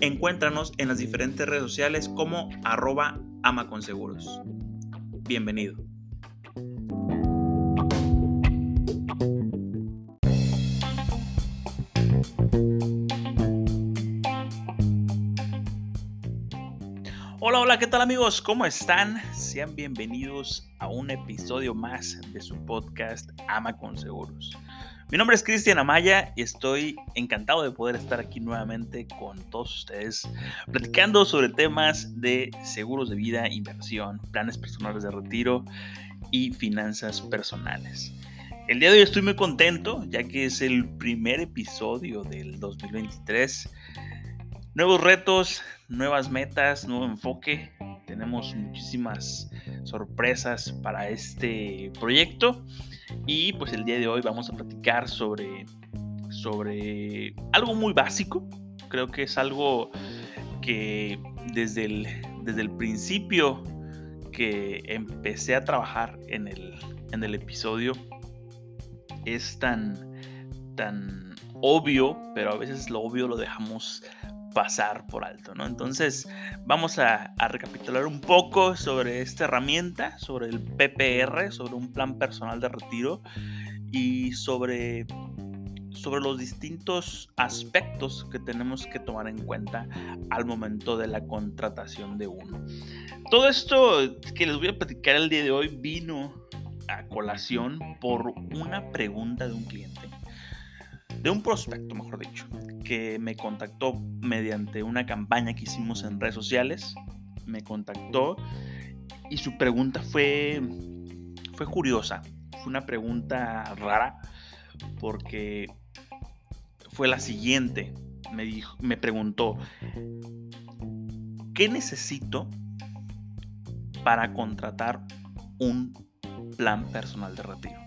Encuéntranos en las diferentes redes sociales como arroba amaconseguros. Bienvenido. Hola, hola, ¿qué tal amigos? ¿Cómo están? Sean bienvenidos a un episodio más de su podcast Ama con Seguros. Mi nombre es Cristian Amaya y estoy encantado de poder estar aquí nuevamente con todos ustedes platicando sobre temas de seguros de vida, inversión, planes personales de retiro y finanzas personales. El día de hoy estoy muy contento ya que es el primer episodio del 2023. Nuevos retos, nuevas metas, nuevo enfoque. Tenemos muchísimas sorpresas para este proyecto y pues el día de hoy vamos a platicar sobre, sobre algo muy básico. Creo que es algo que desde el, desde el principio que empecé a trabajar en el, en el episodio es tan, tan obvio, pero a veces lo obvio lo dejamos pasar por alto, ¿no? Entonces, vamos a, recapitular un poco sobre esta herramienta, sobre el PPR, sobre un plan personal de retiro y sobre, sobre los distintos aspectos que tenemos que tomar en cuenta al momento de la contratación de uno. Todo esto que les voy a platicar el día de hoy vino a colación por una pregunta de un cliente de un prospecto, mejor dicho, que me contactó mediante una campaña que hicimos en redes sociales. Me contactó y su pregunta fue, fue curiosa. Fue una pregunta rara porque fue la siguiente. Me, dijo, me preguntó, ¿qué necesito para contratar un plan personal de retiro?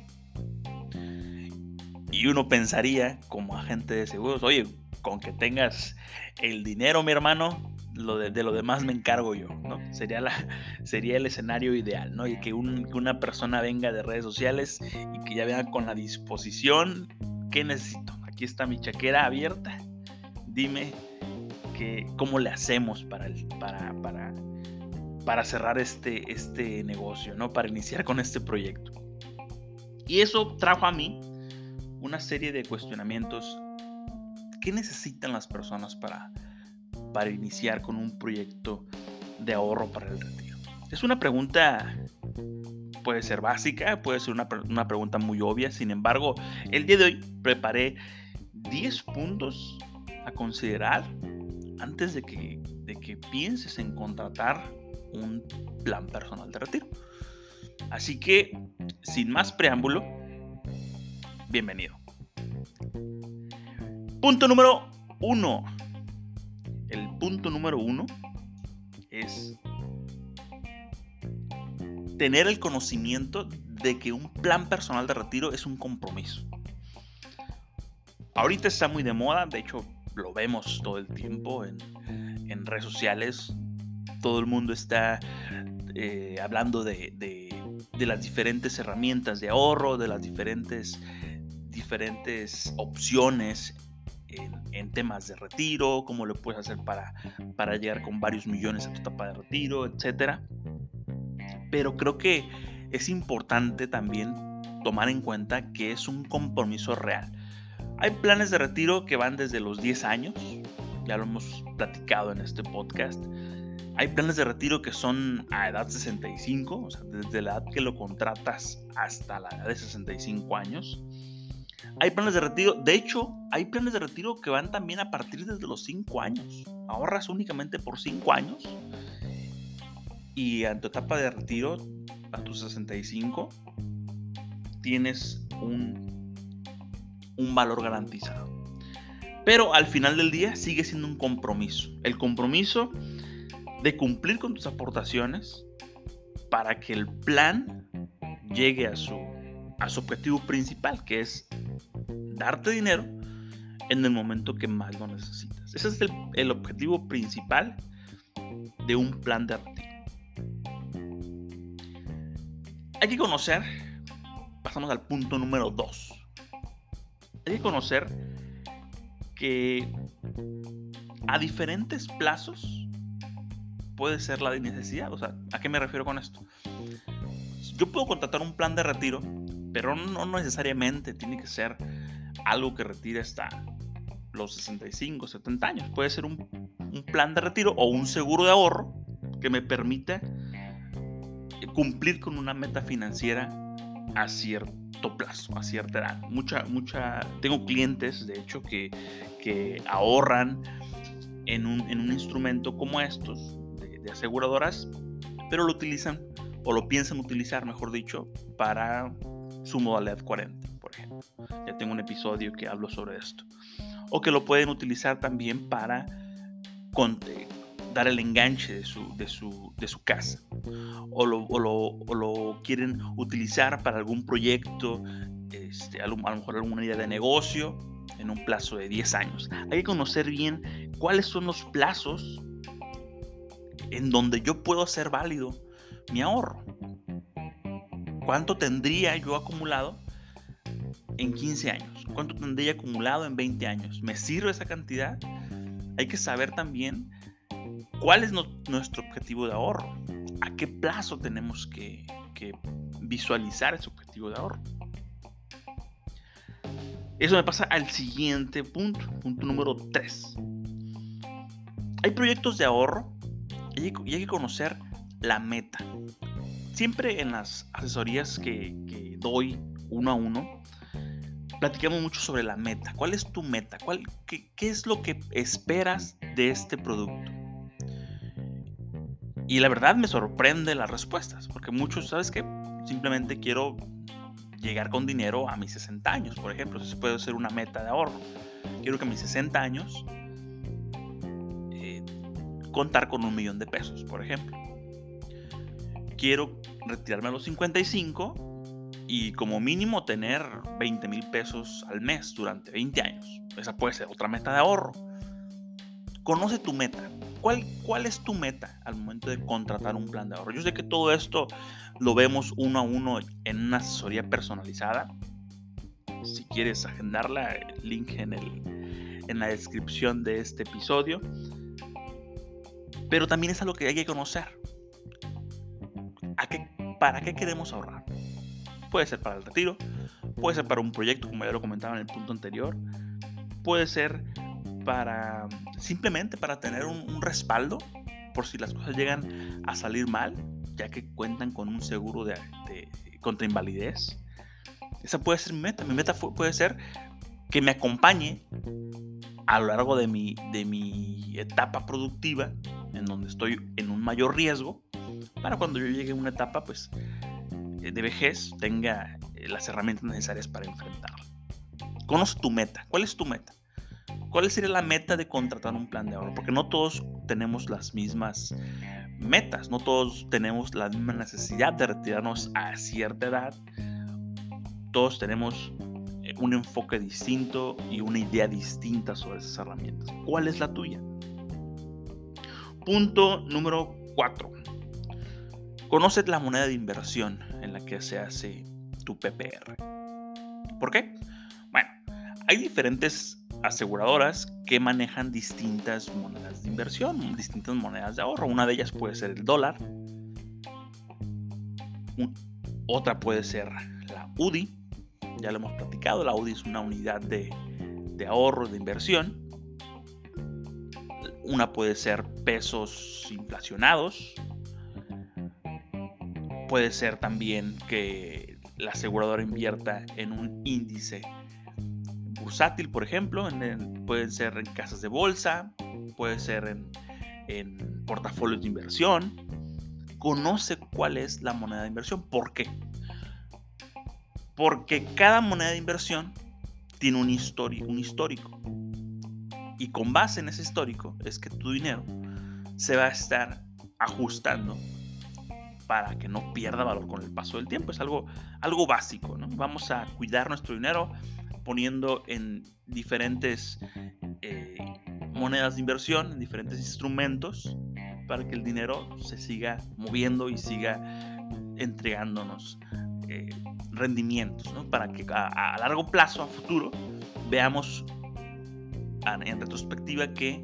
Y uno pensaría, como agente de seguros, oye, con que tengas el dinero, mi hermano, lo de, lo demás me encargo yo, ¿no? Sería, la, sería el escenario ideal, ¿no? Y que, una persona venga de redes sociales y que ya venga con la disposición, ¿qué necesito? Aquí está mi chaquera abierta, dime que, cómo le hacemos para, para, para, para cerrar este, este negocio, ¿no? Para iniciar con este proyecto. Y eso trajo a mí una serie de cuestionamientos. ¿Qué necesitan las personas para, para iniciar con un proyecto de ahorro para el retiro? Es una pregunta, puede ser básica, puede ser una, una pregunta muy obvia, sin embargo, el día de hoy preparé 10 puntos a considerar antes de que, de que pienses en contratar un plan personal de retiro. Así que, sin más preámbulo, bienvenido. Punto número uno. El punto número uno es tener el conocimiento de que un plan personal de retiro es un compromiso. Ahorita está muy de moda, de hecho lo vemos todo el tiempo en, redes sociales. Todo el mundo está eh, hablando de, de, las diferentes herramientas de ahorro, de las diferentes diferentes opciones en, temas de retiro, cómo lo puedes hacer para, para llegar con varios millones a tu etapa de retiro, etc. Pero creo que es importante también tomar en cuenta que es un compromiso real. Hay planes de retiro que van desde los 10 años, ya lo hemos platicado en este podcast, Hay planes de retiro que son a edad 65, o sea, desde la edad que lo contratas hasta la edad de 65 años. Hay planes de retiro, de hecho, hay planes de retiro que van también a partir desde los 5 años. Ahorras únicamente por 5 años y en tu etapa de retiro, a tus 65, tienes un, un valor garantizado. Pero al final del día sigue siendo un compromiso. El compromiso de cumplir con tus aportaciones para que el plan llegue a su, a su objetivo principal, que es darte dinero en el momento que más lo necesitas. Ese es el, objetivo principal de un plan de retiro. Hay que conocer, pasamos al punto número 2. Hay que conocer que a diferentes plazos puede ser la necesidad. O sea, ¿a qué me refiero con esto? Yo puedo contratar un plan de retiro, pero no necesariamente tiene que ser algo que retire hasta los 65, 70 años. Puede ser un, un plan de retiro o un seguro de ahorro que me permite cumplir con una meta financiera a cierto plazo, a cierta edad. Mucha, mucha, tengo clientes, de hecho, que, que ahorran en un, en un instrumento como estos, de aseguradoras, pero lo utilizan o lo piensan utilizar, mejor dicho, para su modalidad 40, Ya tengo un episodio que hablo sobre esto. O que lo pueden utilizar también para dar el enganche de su, de su, de su casa. O lo, o, lo, o lo, quieren utilizar para algún proyecto, este, a, lo, a lo mejor alguna idea de negocio en un plazo de 10 años. Hay que conocer bien cuáles son los plazos en donde yo puedo hacer válido mi ahorro. ¿Cuánto tendría yo acumulado en 15 años? ¿Cuánto tendría acumulado en 20 años? ¿Me sirve esa cantidad? Hay que saber también cuál es nuestro objetivo de ahorro. ¿A qué plazo tenemos que, que visualizar ese objetivo de ahorro? Eso me pasa al siguiente punto, punto número 3. Hay proyectos de ahorro y hay, que conocer la meta. Siempre en las asesorías que, doy uno a uno, platicamos mucho sobre la meta. ¿Cuál es tu meta? ¿Cuál, qué, es lo que esperas de este producto? Y la verdad me sorprende las respuestas, porque muchos, ¿sabes qué? Simplemente quiero llegar con dinero a mis 60 años, por ejemplo. Eso puede ser una meta de ahorro. Quiero que a mis 60 años contar con un millón de pesos, por ejemplo. Quiero retirarme a los 55 y como mínimo tener 20 mil pesos al mes durante 20 años. Esa puede ser otra meta de ahorro. Conoce tu meta. ¿Cuál, ¿Cuál es tu meta al momento de contratar un plan de ahorro? Yo sé que todo esto lo vemos uno a uno en una asesoría personalizada. Si quieres agendarla, link en, el, en la descripción de este episodio. Pero también es algo que hay que conocer. ¿A qué, ¿Para qué queremos ahorrar? Puede ser para el retiro, puede ser para un proyecto, como ya lo comentaba en el punto anterior, puede ser para simplemente para tener un, respaldo por si las cosas llegan a salir mal, ya que cuentan con un seguro de, contra invalidez. Esa puede ser mi meta. Mi meta puede ser que me acompañe a lo largo de mi, de mi etapa productiva en donde estoy en un mayor riesgo, para cuando yo llegue a una etapa pues, de vejez tenga eh, las herramientas necesarias para enfrentarla. Conoce tu meta. ¿Cuál es tu meta? ¿Cuál sería la meta de contratar un plan de ahorro? Porque no todos tenemos las mismas metas, no todos tenemos la misma necesidad de retirarnos a cierta edad. Todos tenemos eh, un enfoque distinto y una idea distinta sobre esas herramientas. ¿Cuál es la tuya? Punto número 4. Conoce la moneda de inversión en la que se hace tu PPR. ¿Por qué? Bueno, hay diferentes aseguradoras que manejan distintas monedas de inversión, distintas monedas de ahorro. Una de ellas puede ser el dólar. Otra puede ser la UDI. Ya lo hemos platicado. La UDI es una unidad de, de ahorro, de inversión Una puede ser pesos inflacionados. Puede ser también que la aseguradora invierta en un índice bursátil, por ejemplo. En, pueden ser en casas de bolsa, puede ser en, en portafolios de inversión. Conoce cuál es la moneda de inversión. ¿Por qué? Porque cada moneda de inversión tiene un, un histórico. Y con base en ese histórico es que tu dinero se va a estar ajustando para que no pierda valor con el paso del tiempo. Es algo, algo básico, ¿no? Vamos a cuidar nuestro dinero poniendo en diferentes eh, monedas de inversión, en diferentes instrumentos, para que el dinero se siga moviendo y siga entregándonos eh, rendimientos, ¿no? para que a, largo plazo, a futuro, veamos en retrospectiva que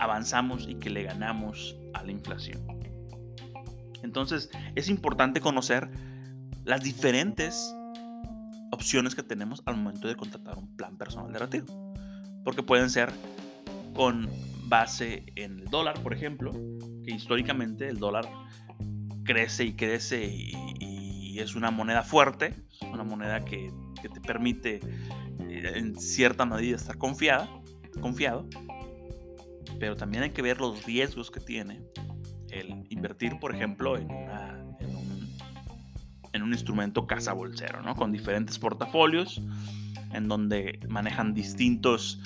avanzamos y que le ganamos a la inflación. Entonces es importante conocer las diferentes opciones que tenemos al momento de contratar un plan personal de retiro. Porque pueden ser con base en el dólar, por ejemplo, que históricamente el dólar crece y crece y, es una moneda fuerte, una moneda que, que te permite eh, en cierta medida estar confiada, confiado, pero también hay que ver los riesgos que tiene el invertir, por ejemplo, en, en, un, en un, instrumento casa bolsero, ¿no? con diferentes portafolios, en donde manejan distintos,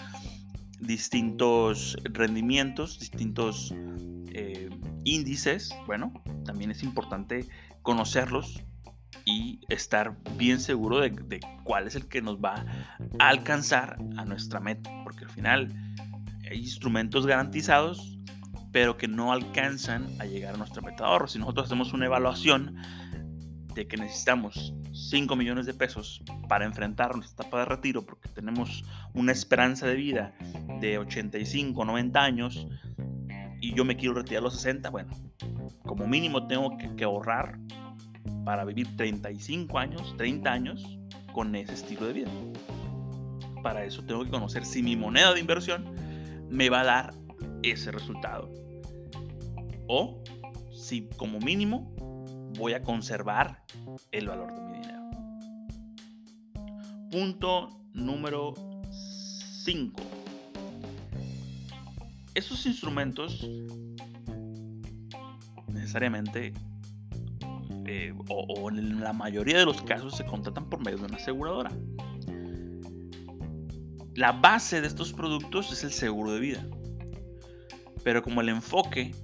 distintos rendimientos, distintos eh, índices. Bueno, también es importante conocerlos y estar bien seguro de, cuál es el que nos va a alcanzar a nuestra meta, porque al final hay instrumentos garantizados, pero que no alcanzan a llegar a nuestra meta de ahorro. Si nosotros hacemos una evaluación de que necesitamos 5 millones de pesos para enfrentar nuestra etapa de retiro, porque tenemos una esperanza de vida de 85, 90 años, y yo me quiero retirar a los 60, bueno, como mínimo tengo que ahorrar para vivir 35 años, 30 años con ese estilo de vida. Para eso tengo que conocer si mi moneda de inversión me va a dar ese resultado. O si como mínimo voy a conservar el valor de mi dinero. Punto número 5. Esos instrumentos necesariamente eh, o, en la mayoría de los casos se contratan por medio de una aseguradora. La base de estos productos es el seguro de vida. Pero como el enfoque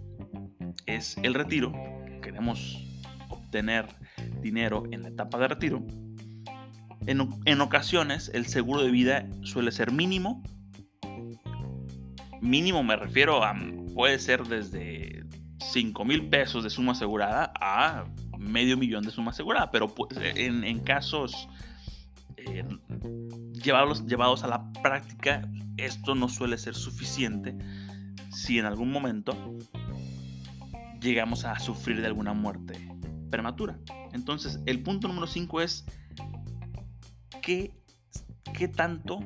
es el retiro, queremos obtener dinero en la etapa de retiro, en, en, ocasiones el seguro de vida suele ser mínimo. Mínimo me refiero a, puede ser desde 5 mil pesos de suma asegurada a medio millón de suma asegurada, pero pues, en, casos eh, llevados, llevados a la práctica, esto no suele ser suficiente si en algún momento llegamos a sufrir de alguna muerte prematura. Entonces, el punto número 5 es ¿qué, ¿qué tanto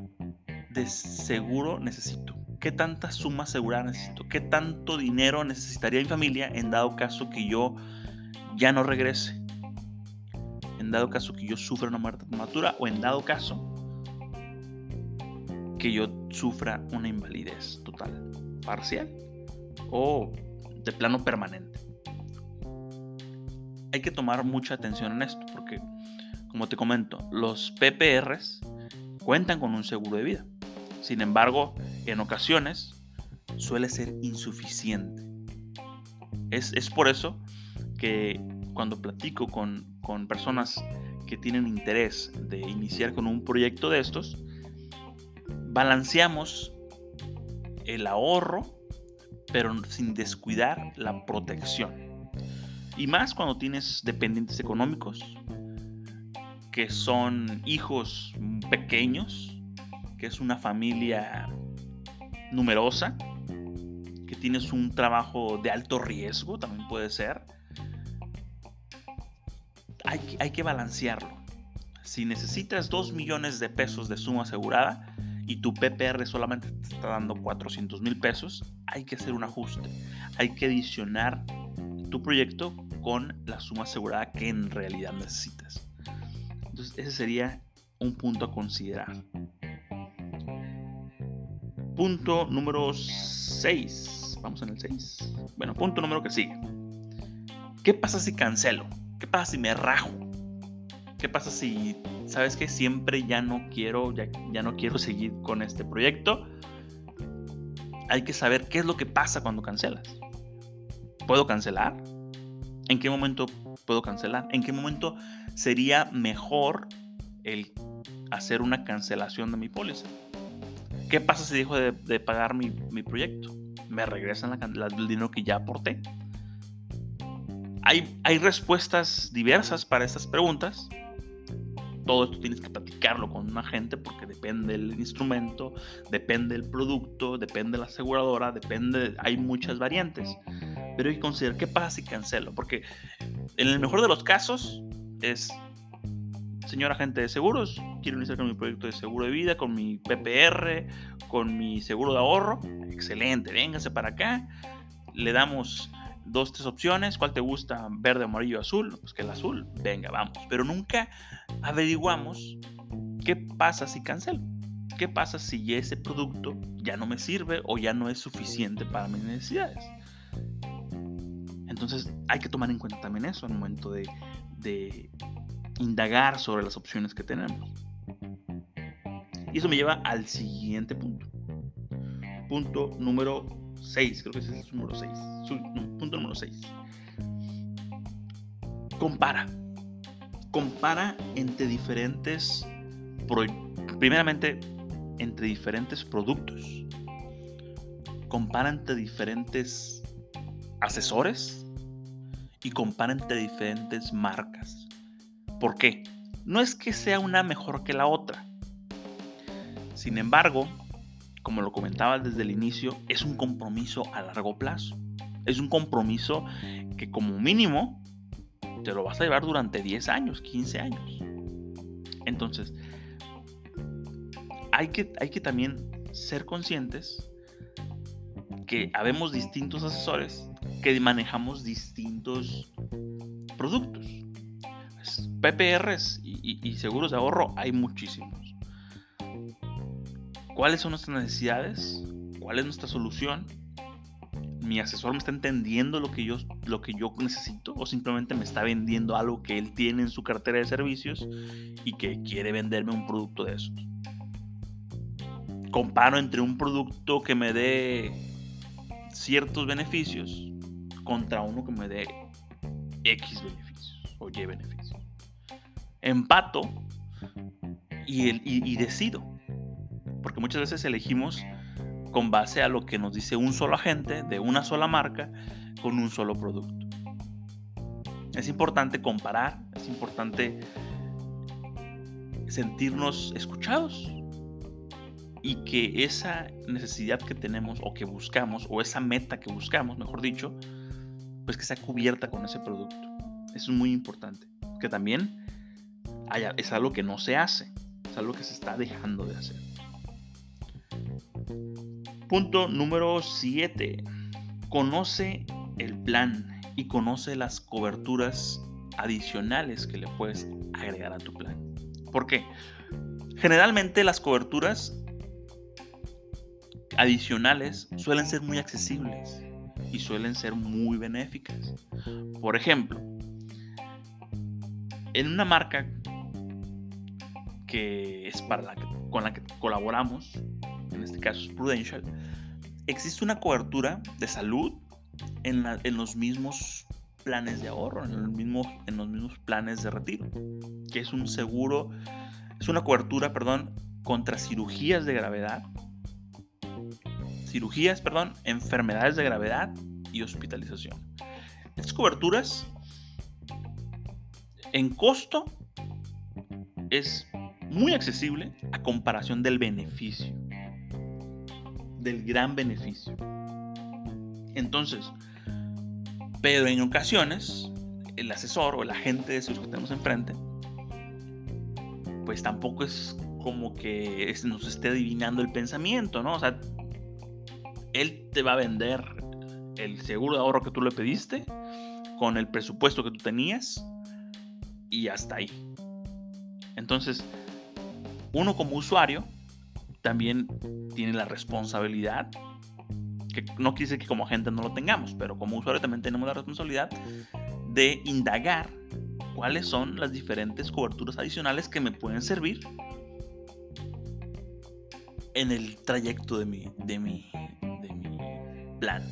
de seguro necesito? ¿Qué tanta suma asegurada necesito? ¿Qué tanto dinero necesitaría mi familia en dado caso que yo ya no regrese. En dado caso que yo sufra una muerte prematura o en dado caso que yo sufra una invalidez total, parcial o de plano permanente. Hay que tomar mucha atención en esto porque, como te comento, los PPRs cuentan con un seguro de vida. Sin embargo, en ocasiones suele ser insuficiente. Es, es por eso que cuando platico con, personas que tienen interés de iniciar con un proyecto de estos, balanceamos el ahorro, pero sin descuidar la protección. Y más cuando tienes dependientes económicos, que son hijos pequeños, que es una familia numerosa, que tienes un trabajo de alto riesgo, también puede ser hay, que balancearlo. Si necesitas 2 millones de pesos de suma asegurada, y tu PPR solamente te está dando 400 mil pesos, hay que hacer un ajuste. Hay que adicionar tu proyecto con la suma asegurada que en realidad necesitas. Entonces, ese sería un punto a considerar. Punto número 6. Vamos en el 6. Bueno, punto número que sigue. ¿Qué pasa si cancelo? ¿Qué pasa si me rajo? ¿Qué pasa si, sabes que siempre ya no quiero, ya, ya no quiero seguir con este proyecto? Hay que saber qué es lo que pasa cuando cancelas. ¿Puedo cancelar? ¿En qué momento puedo cancelar? ¿En qué momento sería mejor el hacer una cancelación de mi póliza? ¿Qué pasa si dejo de, pagar mi, proyecto? ¿Me regresan el dinero que ya aporté? Hay, hay respuestas diversas para estas preguntas. Todo esto tienes que platicarlo con un agente porque depende del instrumento, depende del producto, depende de la aseguradora, depende, hay muchas variantes. Pero hay que considerar qué pasa si cancelo, porque en el mejor de los casos es señor agente de seguros, quiero iniciar con mi proyecto de seguro de vida, con mi PPR, con mi seguro de ahorro. Excelente, véngase para acá. Le damos dos, tres opciones. ¿Cuál te gusta? Verde, amarillo, azul. Pues que el azul, venga, vamos. Pero nunca averiguamos qué pasa si cancelo. ¿Qué pasa si ese producto ya no me sirve o ya no es suficiente para mis necesidades? Entonces hay que tomar en cuenta también eso al momento de, de indagar sobre las opciones que tenemos. Y eso me lleva al siguiente punto. Punto número 6, creo que ese es el número 6. punto número 6. Compara. Compara entre diferentes, primeramente, entre diferentes productos. Compara entre diferentes asesores y compara entre diferentes marcas. ¿Por qué? No es que sea una mejor que la otra. Sin embargo, como lo comentaba desde el inicio, es un compromiso a largo plazo. Es un compromiso que como mínimo te lo vas a llevar durante 10 años, 15 años. Entonces, hay que, hay que también ser conscientes que habemos distintos asesores que manejamos distintos productos. PPRs y, seguros de ahorro hay muchísimos. ¿Cuáles son nuestras necesidades? ¿Cuál es nuestra solución? ¿Mi asesor me está entendiendo lo que, yo, lo que yo necesito? ¿O simplemente me está vendiendo algo que él tiene en su cartera de servicios y que quiere venderme un producto de esos? Comparo entre un producto que me dé ciertos beneficios contra uno que me dé X beneficios o Y beneficios empato y, decido. Porque muchas veces elegimos con base a lo que nos dice un solo agente de una sola marca con un solo producto. Es importante comparar, es importante sentirnos escuchados y que esa necesidad que tenemos o que buscamos, o esa meta que buscamos, mejor dicho, pues que sea cubierta con ese producto. Eso es muy importante. Que también es algo que no se hace, es algo que se está dejando de hacer. Punto número 7. Conoce el plan y conoce las coberturas adicionales que le puedes agregar a tu plan. ¿Por qué? Generalmente las coberturas adicionales suelen ser muy accesibles y suelen ser muy benéficas. Por ejemplo, en una marca que es para la con la que colaboramos, en este caso es Prudential, existe una cobertura de salud en, los mismos planes de ahorro, en, el mismo, en los mismos planes de retiro, que es un seguro, es una cobertura, perdón, contra cirugías de gravedad, cirugías, perdón, enfermedades de gravedad y hospitalización. Estas coberturas en costo es muy accesible a comparación del beneficio, del gran beneficio. Entonces, pero en ocasiones, el asesor o el agente de seguros que tenemos enfrente, pues tampoco es como que nos esté adivinando el pensamiento, ¿no? O sea, él te va a vender el seguro de ahorro que tú le pediste con el presupuesto que tú tenías y hasta ahí. Entonces, uno como usuario también tiene la responsabilidad, que no quise que como agente no lo tengamos, pero como usuario también tenemos la responsabilidad de indagar cuáles son las diferentes coberturas adicionales que me pueden servir en el trayecto de mi, de mi, de mi plan.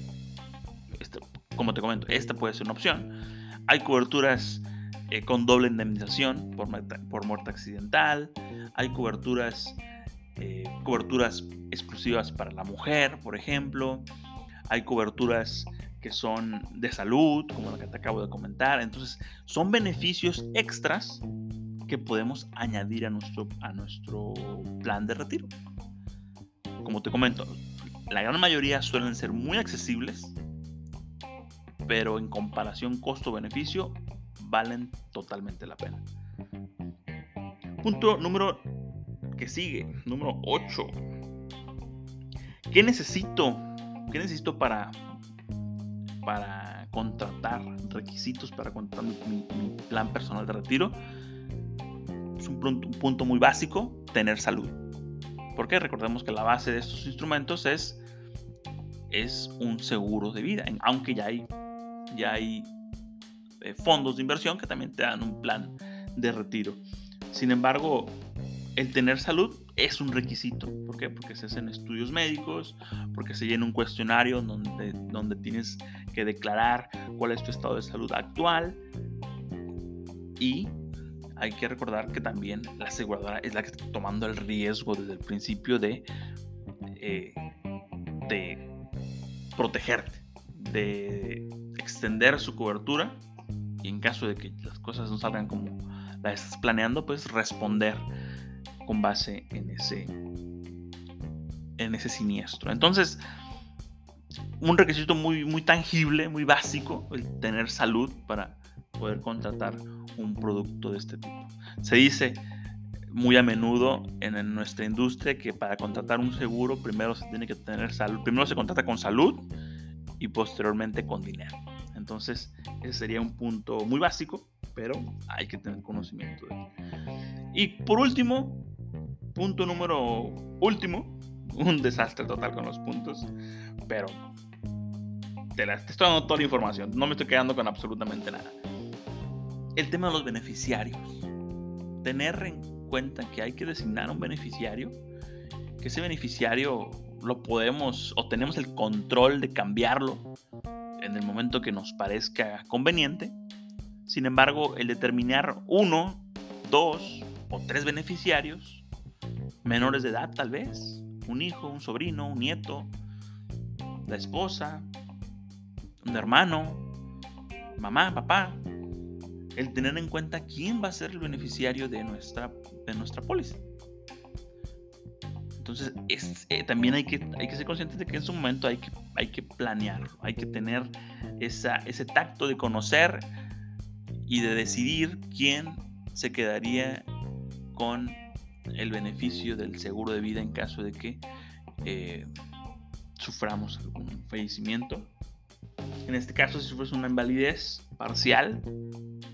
Este, como te comento, esta puede ser una opción. Hay coberturas eh, con doble indemnización por, por muerte accidental. Hay coberturas, eh, coberturas exclusivas para la mujer, por ejemplo. Hay coberturas que son de salud, como la que te acabo de comentar. Entonces, son beneficios extras que podemos añadir a nuestro, a nuestro plan de retiro. Como te comento, la gran mayoría suelen ser muy accesibles, pero en comparación costo-beneficio valen totalmente la pena. Punto número que sigue, número 8. ¿Qué necesito? ¿Qué necesito para, para contratar? Requisitos para contratar mi, plan personal de retiro. Es un punto, un punto muy básico, tener salud. Porque recordemos que la base de estos instrumentos es, es un seguro de vida, aunque ya hay, ya hay eh, fondos de inversión que también te dan un plan de retiro. Sin embargo, el tener salud es un requisito. ¿Por qué? Porque se hacen estudios médicos, porque se llena un cuestionario donde, donde tienes que declarar cuál es tu estado de salud actual. Y hay que recordar que también la aseguradora es la que está tomando el riesgo desde el principio de, eh, de protegerte, de extender su cobertura y en caso de que las cosas no salgan como las estás planeando, pues responder con base en ese, en ese siniestro. Entonces, un requisito muy, muy tangible, muy básico, el tener salud para poder contratar un producto de este tipo. Se dice muy a menudo en, nuestra industria que para contratar un seguro primero se tiene que tener salud, primero se contrata con salud y posteriormente con dinero. Entonces, ese sería un punto muy básico, pero hay que tener conocimiento de él. Y por último, punto número último, un desastre total con los puntos, pero te, la, te estoy dando toda la información, no me estoy quedando con absolutamente nada. El tema de los beneficiarios. Tener en cuenta que hay que designar un beneficiario, que ese beneficiario lo podemos o tenemos el control de cambiarlo en el momento que nos parezca conveniente. Sin embargo, el determinar uno, dos o tres beneficiarios, menores de edad tal vez, un hijo, un sobrino, un nieto, la esposa, un hermano, mamá, papá, el tener en cuenta quién va a ser el beneficiario de nuestra, de nuestra póliza. Entonces, es, eh, también hay que, hay que ser conscientes de que en su momento hay que, hay que planearlo, hay que tener esa, ese tacto de conocer y de decidir quién se quedaría con el beneficio del seguro de vida en caso de que eh, suframos algún fallecimiento. En este caso, si sufres una invalidez parcial,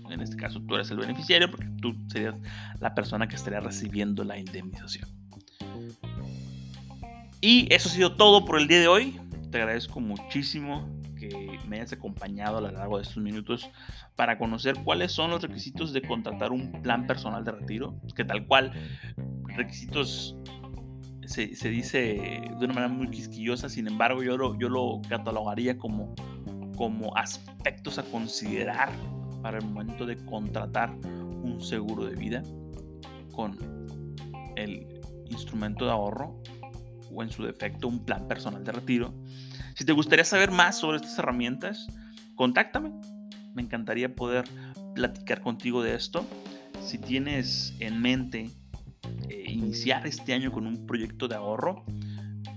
en este caso tú eres el beneficiario porque tú serías la persona que estaría recibiendo la indemnización. Y eso ha sido todo por el día de hoy. Te agradezco muchísimo que me hayas acompañado a lo largo de estos minutos para conocer cuáles son los requisitos de contratar un plan personal de retiro, que tal cual requisitos se, dice de una manera muy quisquillosa, sin embargo yo lo, yo lo catalogaría como, como aspectos a considerar para el momento de contratar un seguro de vida con el instrumento de ahorro o en su defecto un plan personal de retiro. Si te gustaría saber más sobre estas herramientas, contáctame. Me encantaría poder platicar contigo de esto. Si tienes en mente eh, iniciar este año con un proyecto de ahorro,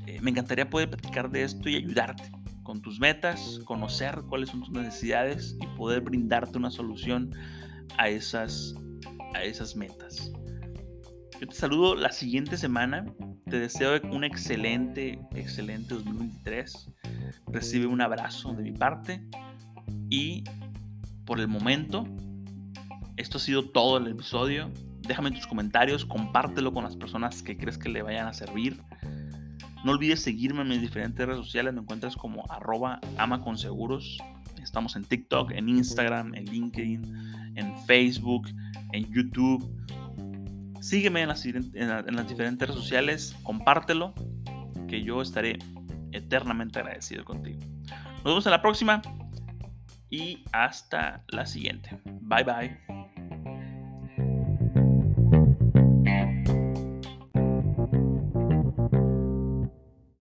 eh, me encantaría poder platicar de esto y ayudarte con tus metas, conocer cuáles son tus necesidades y poder brindarte una solución a esas, a esas metas. Yo te saludo la siguiente semana. Te deseo un excelente, excelente 2023. Recibe un abrazo de mi parte. Y por el momento, esto ha sido todo el episodio. Déjame tus comentarios, compártelo con las personas que crees que le vayan a servir. No olvides seguirme en mis diferentes redes sociales. Me encuentras como arroba amaconseguros. Estamos en TikTok, en Instagram, en LinkedIn, en Facebook, en YouTube. Sígueme en las, en las diferentes redes sociales. Compártelo, que yo estaré eternamente agradecido contigo. Nos vemos en la próxima y hasta la siguiente. Bye bye.